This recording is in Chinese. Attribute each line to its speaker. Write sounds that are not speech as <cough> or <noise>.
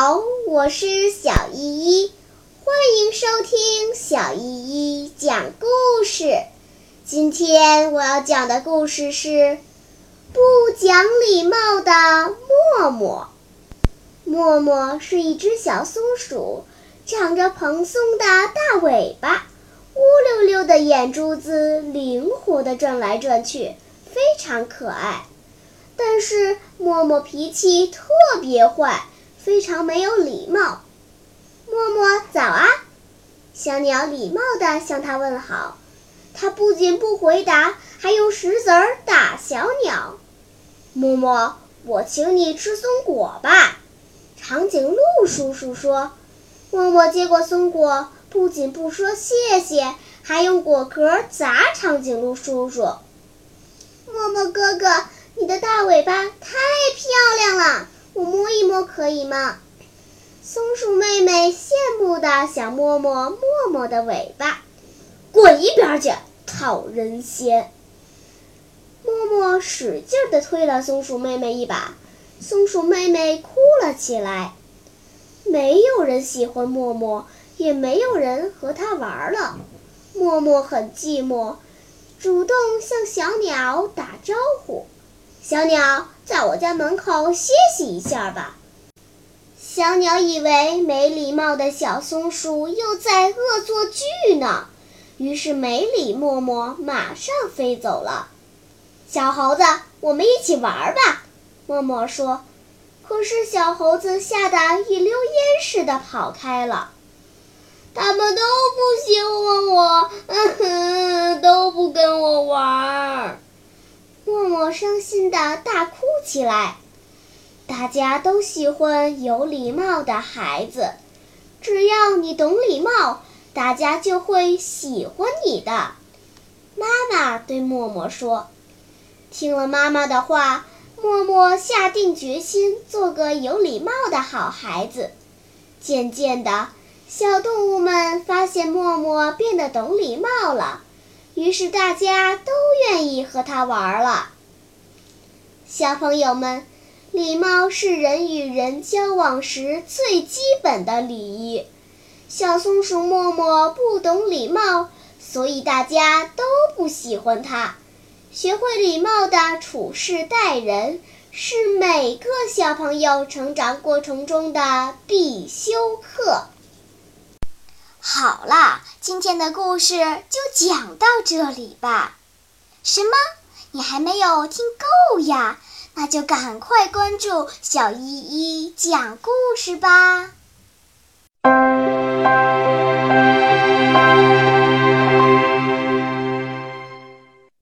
Speaker 1: 好，我是小依依，欢迎收听小依依讲故事。今天我要讲的故事是不讲礼貌的默默。默默是一只小松鼠，长着蓬松的大尾巴，乌溜溜的眼珠子灵活的转来转去，非常可爱。但是默默脾气特别坏。非常没有礼貌。默默早啊！小鸟礼貌地向他问好。他不仅不回答，还用石子儿打小鸟。默默，我请你吃松果吧。长颈鹿叔叔说。默默接过松果，不仅不说谢谢，还用果壳砸长颈鹿叔叔。默默哥哥，你的大尾巴太漂亮了，我摸一摸可以吗？松鼠妹妹羡慕的想摸摸默默的尾巴。滚一边去！讨人嫌。默默使劲的推了松鼠妹妹一把，松鼠妹妹哭了起来。没有人喜欢默默，也没有人和他玩了。默默很寂寞，主动向小鸟打招呼：“小鸟，在我家门口歇息一下吧。”小鸟以为没礼貌的小松鼠又在恶作剧呢。于是没理默默，马上飞走了。小猴子，我们一起玩吧，默默说。可是小猴子吓得一溜烟似的跑开了。他们都不喜欢我，嗯 <laughs> 哼，都不跟我玩。默默伤心的大哭起来。大家都喜欢有礼貌的孩子，只要你懂礼貌。大家就会喜欢你的，妈妈对默默说。听了妈妈的话，默默下定决心做个有礼貌的好孩子。渐渐的，小动物们发现默默变得懂礼貌了，于是大家都愿意和他玩了。小朋友们，礼貌是人与人交往时最基本的礼仪。小松鼠默默不懂礼貌，所以大家都不喜欢它。学会礼貌的处事待人，是每个小朋友成长过程中的必修课。好啦，今天的故事就讲到这里吧。什么？你还没有听够呀？那就赶快关注小依依讲故事吧。